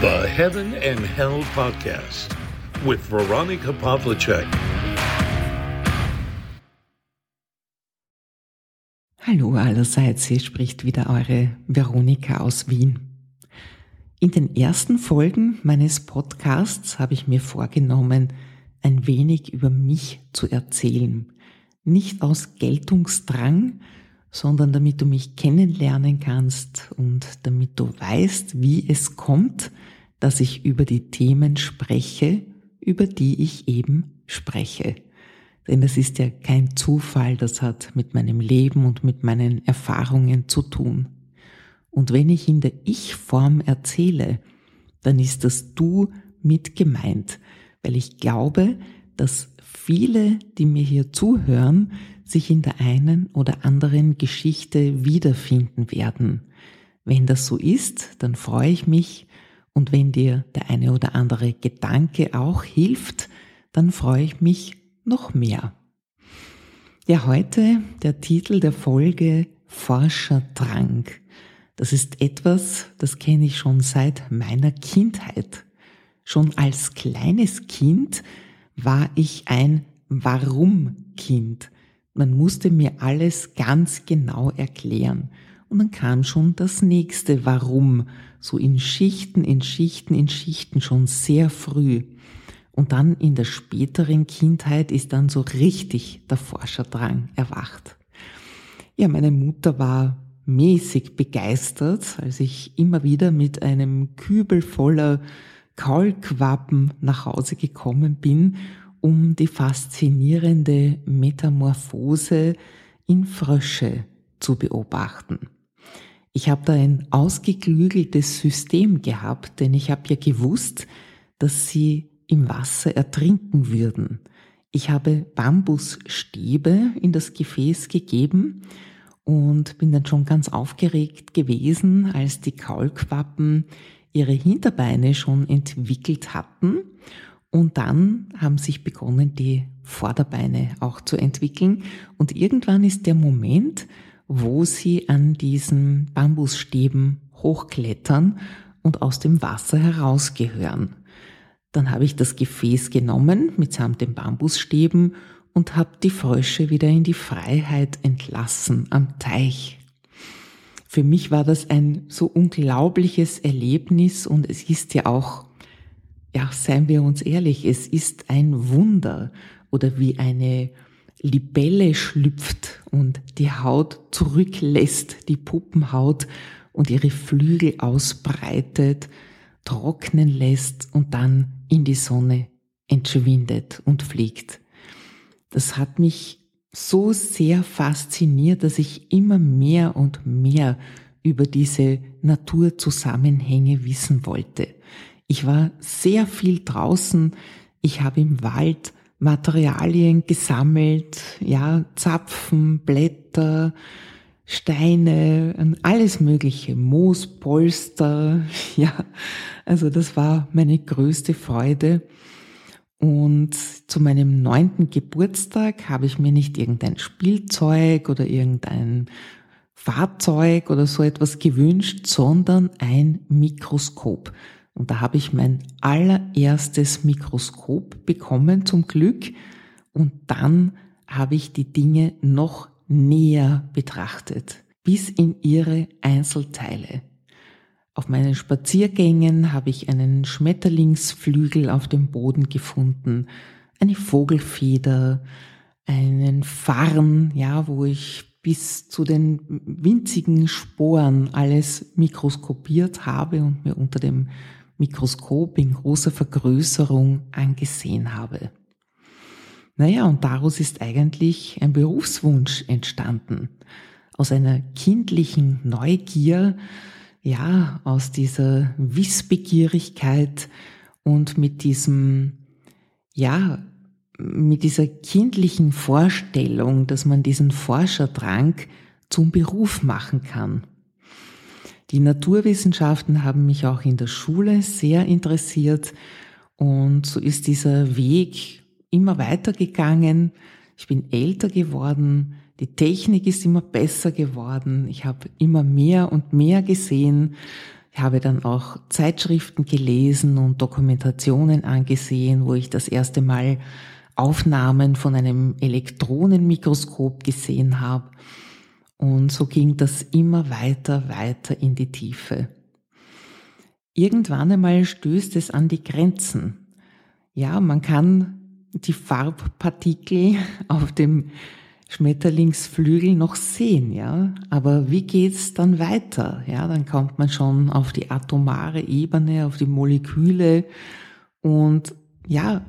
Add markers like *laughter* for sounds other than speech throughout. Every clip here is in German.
The Heaven and Hell Podcast with Veronica Pavlicek. Hallo allerseits, hier spricht wieder eure Veronika aus Wien. In den ersten Folgen meines Podcasts habe ich mir vorgenommen, ein wenig über mich zu erzählen. Nicht aus Geltungsdrang, sondern damit du mich kennenlernen kannst und damit du weißt, wie es kommt, dass ich über die Themen spreche, über die ich eben spreche. Denn das ist ja kein Zufall, das hat mit meinem Leben und mit meinen Erfahrungen zu tun. Und wenn ich in der Ich-Form erzähle, dann ist das Du mit gemeint, weil ich glaube, dass viele, die mir hier zuhören, sich in der einen oder anderen Geschichte wiederfinden werden. Wenn das so ist, dann freue ich mich und wenn dir der eine oder andere Gedanke auch hilft, dann freue ich mich noch mehr. Ja, heute der Titel der Folge Forscherdrang. Das ist etwas, das kenne ich schon seit meiner Kindheit. Schon als kleines Kind war ich ein Warum-Kind. Man musste mir alles ganz genau erklären. Und dann kam schon das nächste Warum, so in Schichten, in Schichten, in Schichten schon sehr früh. Und dann in der späteren Kindheit ist dann so richtig der Forscherdrang erwacht. Ja, meine Mutter war mäßig begeistert, als ich immer wieder mit einem Kübel voller Kaulquappen nach Hause gekommen bin um die faszinierende Metamorphose in Frösche zu beobachten. Ich habe da ein ausgeklügeltes System gehabt, denn ich habe ja gewusst, dass sie im Wasser ertrinken würden. Ich habe Bambusstäbe in das Gefäß gegeben und bin dann schon ganz aufgeregt gewesen, als die Kaulquappen ihre Hinterbeine schon entwickelt hatten und dann haben sich begonnen, die Vorderbeine auch zu entwickeln. Und irgendwann ist der Moment, wo sie an diesen Bambusstäben hochklettern und aus dem Wasser herausgehören. Dann habe ich das Gefäß genommen mitsamt den Bambusstäben und habe die Frösche wieder in die Freiheit entlassen am Teich. Für mich war das ein so unglaubliches Erlebnis und es ist ja auch ja, seien wir uns ehrlich, es ist ein Wunder oder wie eine Libelle schlüpft und die Haut zurücklässt, die Puppenhaut und ihre Flügel ausbreitet, trocknen lässt und dann in die Sonne entschwindet und fliegt. Das hat mich so sehr fasziniert, dass ich immer mehr und mehr über diese Naturzusammenhänge wissen wollte. Ich war sehr viel draußen. Ich habe im Wald Materialien gesammelt, ja, Zapfen, Blätter, Steine, alles mögliche, Moos, Polster, *laughs* ja. Also das war meine größte Freude. Und zu meinem neunten Geburtstag habe ich mir nicht irgendein Spielzeug oder irgendein Fahrzeug oder so etwas gewünscht, sondern ein Mikroskop. Und da habe ich mein allererstes Mikroskop bekommen zum Glück und dann habe ich die Dinge noch näher betrachtet, bis in ihre Einzelteile. Auf meinen Spaziergängen habe ich einen Schmetterlingsflügel auf dem Boden gefunden, eine Vogelfeder, einen Farn, ja, wo ich bis zu den winzigen Sporen alles mikroskopiert habe und mir unter dem Mikroskop in großer Vergrößerung angesehen habe. Naja, und daraus ist eigentlich ein Berufswunsch entstanden. Aus einer kindlichen Neugier, ja, aus dieser Wissbegierigkeit und mit diesem, ja, mit dieser kindlichen Vorstellung, dass man diesen Forscherdrang zum Beruf machen kann. Die Naturwissenschaften haben mich auch in der Schule sehr interessiert und so ist dieser Weg immer weitergegangen. Ich bin älter geworden, die Technik ist immer besser geworden, ich habe immer mehr und mehr gesehen. Ich habe dann auch Zeitschriften gelesen und Dokumentationen angesehen, wo ich das erste Mal Aufnahmen von einem Elektronenmikroskop gesehen habe. Und so ging das immer weiter, weiter in die Tiefe. Irgendwann einmal stößt es an die Grenzen. Ja, man kann die Farbpartikel *laughs* auf dem Schmetterlingsflügel noch sehen, ja. Aber wie geht's dann weiter? Ja, dann kommt man schon auf die atomare Ebene, auf die Moleküle und ja,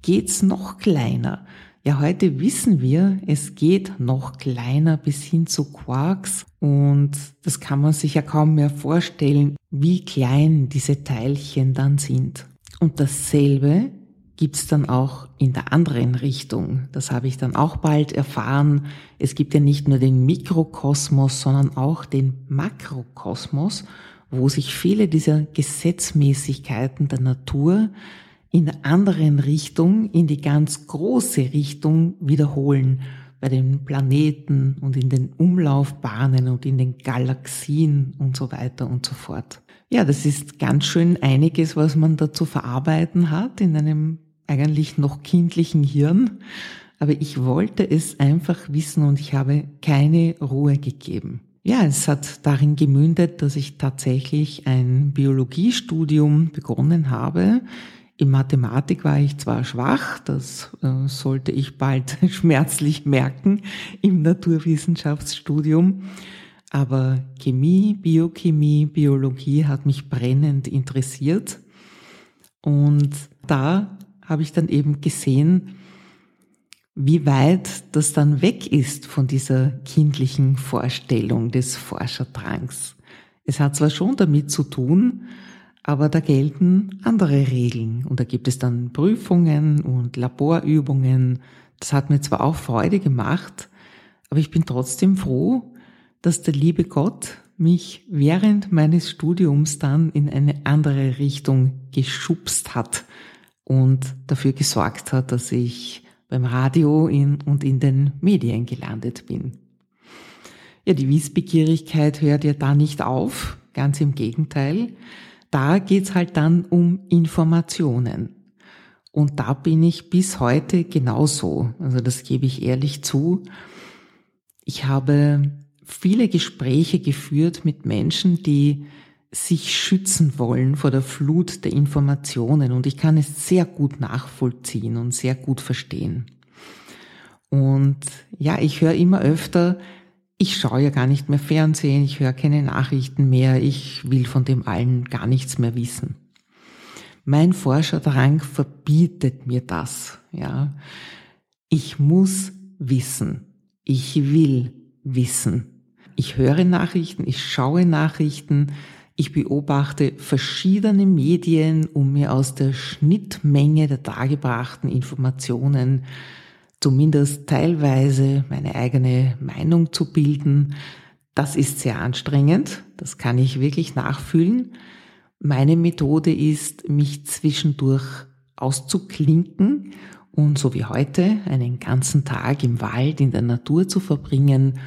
geht's noch kleiner. Ja, heute wissen wir, es geht noch kleiner bis hin zu Quarks und das kann man sich ja kaum mehr vorstellen, wie klein diese Teilchen dann sind. Und dasselbe gibt's dann auch in der anderen Richtung. Das habe ich dann auch bald erfahren. Es gibt ja nicht nur den Mikrokosmos, sondern auch den Makrokosmos, wo sich viele dieser Gesetzmäßigkeiten der Natur in der anderen Richtung, in die ganz große Richtung wiederholen. Bei den Planeten und in den Umlaufbahnen und in den Galaxien und so weiter und so fort. Ja, das ist ganz schön einiges, was man da zu verarbeiten hat in einem eigentlich noch kindlichen Hirn, aber ich wollte es einfach wissen und ich habe keine Ruhe gegeben. Ja, es hat darin gemündet, dass ich tatsächlich ein Biologiestudium begonnen habe. In Mathematik war ich zwar schwach, das äh, sollte ich bald *laughs* schmerzlich merken im Naturwissenschaftsstudium, aber Chemie, Biochemie, Biologie hat mich brennend interessiert. Und da habe ich dann eben gesehen, wie weit das dann weg ist von dieser kindlichen Vorstellung des Forskerdrangs. Es hat zwar schon damit zu tun, aber da gelten andere Regeln und da gibt es dann Prüfungen und Laborübungen. Das hat mir zwar auch Freude gemacht, aber ich bin trotzdem froh, dass der liebe Gott mich während meines Studiums dann in eine andere Richtung geschubst hat und dafür gesorgt hat, dass ich beim Radio in, und in den Medien gelandet bin. Ja, die Wissbegierigkeit hört ja da nicht auf, ganz im Gegenteil. Da geht's halt dann um Informationen. Und da bin ich bis heute genauso. Also das gebe ich ehrlich zu. Ich habe viele Gespräche geführt mit Menschen, die sich schützen wollen vor der Flut der Informationen und ich kann es sehr gut nachvollziehen und sehr gut verstehen. Und ja, ich höre immer öfter, ich schaue ja gar nicht mehr Fernsehen, ich höre keine Nachrichten mehr, ich will von dem allen gar nichts mehr wissen. Mein Forscherdrang verbietet mir das, ja. Ich muss wissen. Ich will wissen. Ich höre Nachrichten, ich schaue Nachrichten, ich beobachte verschiedene Medien, um mir aus der Schnittmenge der dargebrachten Informationen zumindest teilweise meine eigene Meinung zu bilden. Das ist sehr anstrengend, das kann ich wirklich nachfühlen. Meine Methode ist, mich zwischendurch auszuklinken und so wie heute einen ganzen Tag im Wald, in der Natur zu verbringen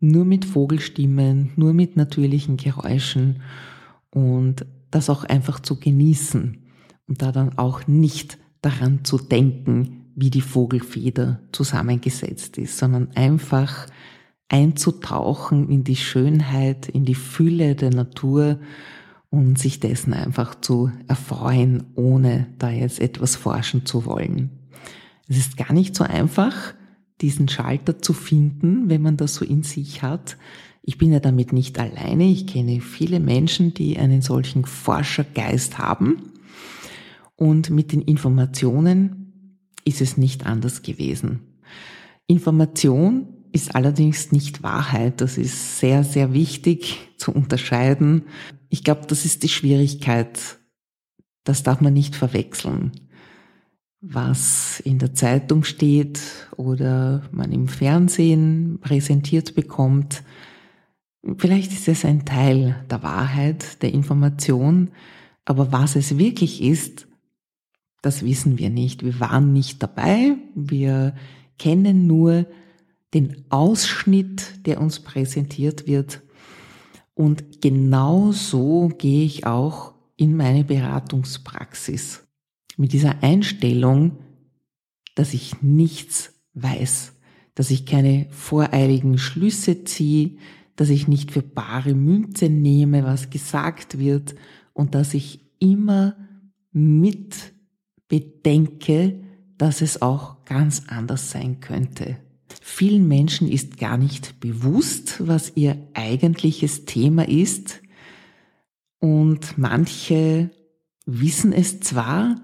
nur mit Vogelstimmen, nur mit natürlichen Geräuschen und das auch einfach zu genießen und da dann auch nicht daran zu denken, wie die Vogelfeder zusammengesetzt ist, sondern einfach einzutauchen in die Schönheit, in die Fülle der Natur und sich dessen einfach zu erfreuen, ohne da jetzt etwas forschen zu wollen. Es ist gar nicht so einfach, diesen Schalter zu finden, wenn man das so in sich hat. Ich bin ja damit nicht alleine. Ich kenne viele Menschen, die einen solchen Forschergeist haben. Und mit den Informationen ist es nicht anders gewesen. Information ist allerdings nicht Wahrheit. Das ist sehr, sehr wichtig zu unterscheiden. Ich glaube, das ist die Schwierigkeit. Das darf man nicht verwechseln was in der Zeitung steht oder man im Fernsehen präsentiert bekommt. Vielleicht ist es ein Teil der Wahrheit, der Information, aber was es wirklich ist, das wissen wir nicht. Wir waren nicht dabei, wir kennen nur den Ausschnitt, der uns präsentiert wird. Und genau so gehe ich auch in meine Beratungspraxis. Mit dieser Einstellung, dass ich nichts weiß, dass ich keine voreiligen Schlüsse ziehe, dass ich nicht für bare Münze nehme, was gesagt wird und dass ich immer mit bedenke, dass es auch ganz anders sein könnte. Vielen Menschen ist gar nicht bewusst, was ihr eigentliches Thema ist und manche wissen es zwar,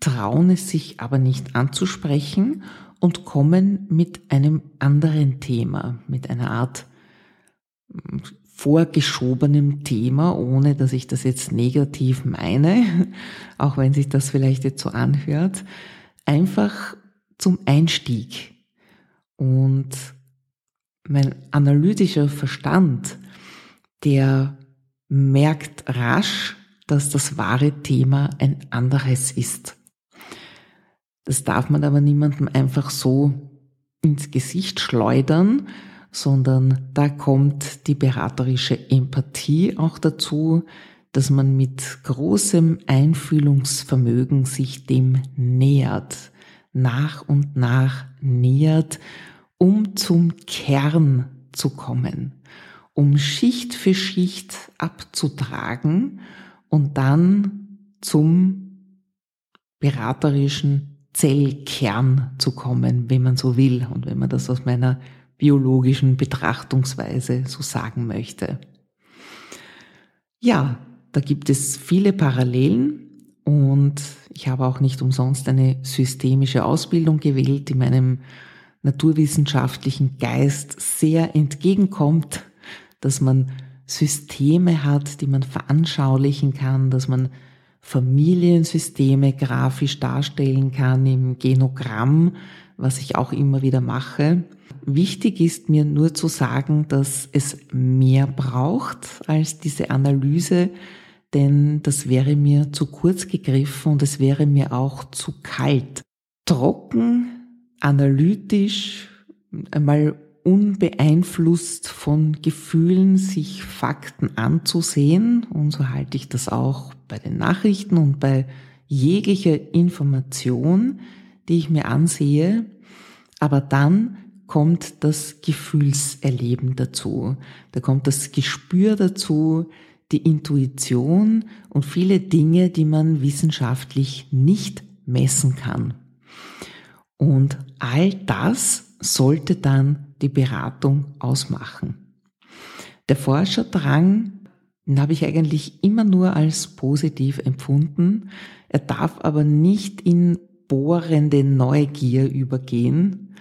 trauen es sich aber nicht anzusprechen und kommen mit einem anderen Thema, mit einer Art vorgeschobenem Thema, ohne dass ich das jetzt negativ meine, *laughs* auch wenn sich das vielleicht jetzt so anhört, einfach zum Einstieg. Und mein analytischer Verstand, der merkt rasch, dass das wahre Thema ein anderes ist. Das darf man aber niemandem einfach so ins Gesicht schleudern, sondern da kommt die beraterische Empathie auch dazu, dass man mit großem Einfühlungsvermögen sich dem nähert, nach und nach nähert, um zum Kern zu kommen, um Schicht für Schicht abzutragen und dann zum beraterischen Zellkern zu kommen, wenn man so will und wenn man das aus meiner biologischen Betrachtungsweise so sagen möchte. Ja, da gibt es viele Parallelen und ich habe auch nicht umsonst eine systemische Ausbildung gewählt, die meinem naturwissenschaftlichen Geist sehr entgegenkommt, dass man Systeme hat, die man veranschaulichen kann, dass man Familiensysteme grafisch darstellen kann im Genogramm, was ich auch immer wieder mache. Wichtig ist mir nur zu sagen, dass es mehr braucht als diese Analyse, denn das wäre mir zu kurz gegriffen und es wäre mir auch zu kalt. Trocken, analytisch, einmal unbeeinflusst von Gefühlen sich Fakten anzusehen. Und so halte ich das auch bei den Nachrichten und bei jeglicher Information, die ich mir ansehe. Aber dann kommt das Gefühlserleben dazu. Da kommt das Gespür dazu, die Intuition und viele Dinge, die man wissenschaftlich nicht messen kann. Und all das sollte dann die Beratung ausmachen. Der Forscherdrang, den habe ich eigentlich immer nur als positiv empfunden. Er darf aber nicht in bohrende Neugier übergehen,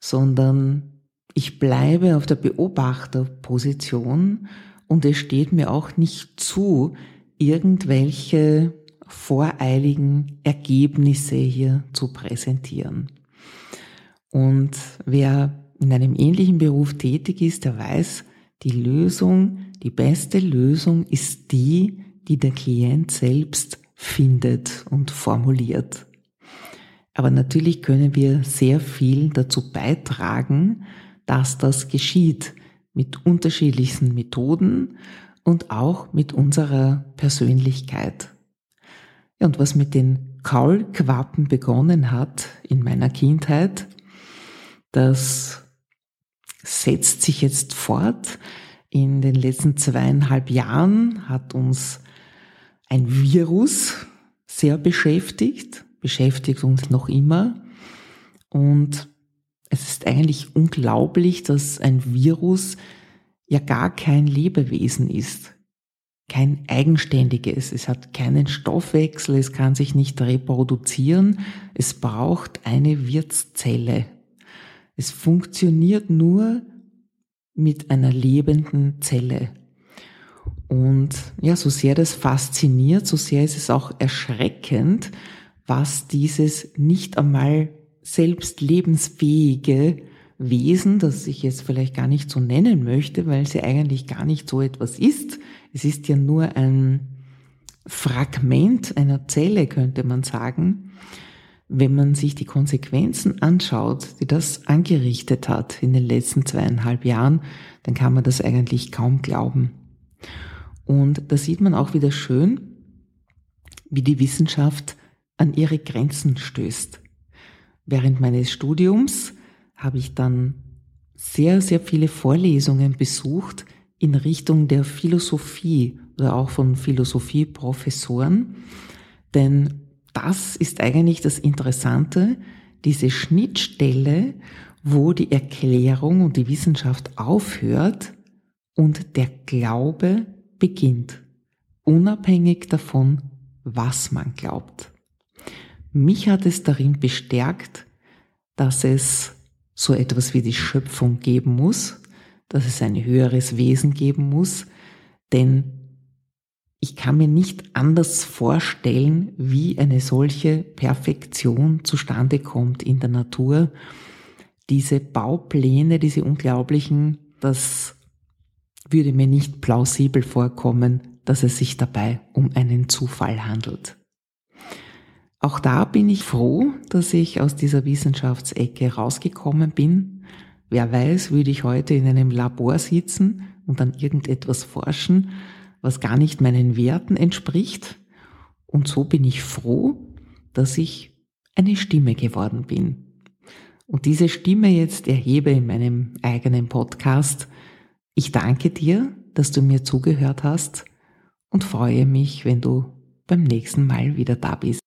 sondern ich bleibe auf der Beobachterposition und es steht mir auch nicht zu, irgendwelche voreiligen Ergebnisse hier zu präsentieren. Und wer in einem ähnlichen Beruf tätig ist, der weiß, die Lösung, die beste Lösung ist die, die der Klient selbst findet und formuliert. Aber natürlich können wir sehr viel dazu beitragen, dass das geschieht mit unterschiedlichsten Methoden und auch mit unserer Persönlichkeit. Und was mit den Kaulquappen begonnen hat in meiner Kindheit, das setzt sich jetzt fort. In den letzten zweieinhalb Jahren hat uns ein Virus sehr beschäftigt, beschäftigt uns noch immer. Und es ist eigentlich unglaublich, dass ein Virus ja gar kein Lebewesen ist. Kein eigenständiges. Es hat keinen Stoffwechsel, es kann sich nicht reproduzieren. Es braucht eine Wirtszelle. Es funktioniert nur mit einer lebenden Zelle. Und ja, so sehr das fasziniert, so sehr ist es auch erschreckend, was dieses nicht einmal selbst lebensfähige Wesen, das ich jetzt vielleicht gar nicht so nennen möchte, weil sie eigentlich gar nicht so etwas ist. Es ist ja nur ein Fragment einer Zelle, könnte man sagen, wenn man sich die Konsequenzen anschaut, die das angerichtet hat in den letzten zweieinhalb Jahren, dann kann man das eigentlich kaum glauben. Und da sieht man auch wieder schön, wie die Wissenschaft an ihre Grenzen stößt. Während meines Studiums habe ich dann sehr, sehr viele Vorlesungen besucht in Richtung der Philosophie oder auch von Philosophieprofessoren. Denn das ist eigentlich das Interessante, diese Schnittstelle, wo die Erklärung und die Wissenschaft aufhört und der Glaube beginnt, unabhängig davon, was man glaubt. Mich hat es darin bestärkt, dass es so etwas wie die Schöpfung geben muss, dass es ein höheres Wesen geben muss, denn ich kann mir nicht anders vorstellen, wie eine solche Perfektion zustande kommt in der Natur. Diese Baupläne, diese unglaublichen, das würde mir nicht plausibel vorkommen, dass es sich dabei um einen Zufall handelt. Auch da bin ich froh, dass ich aus dieser Wissenschaftsecke rausgekommen bin. Wer weiß, würde ich heute in einem Labor sitzen und an irgendetwas forschen, was gar nicht meinen Werten entspricht. Und so bin ich froh, dass ich eine Stimme geworden bin. Und diese Stimme jetzt erhebe in meinem eigenen Podcast. Ich danke dir, dass du mir zugehört hast und freue mich, wenn du beim nächsten Mal wieder da bist.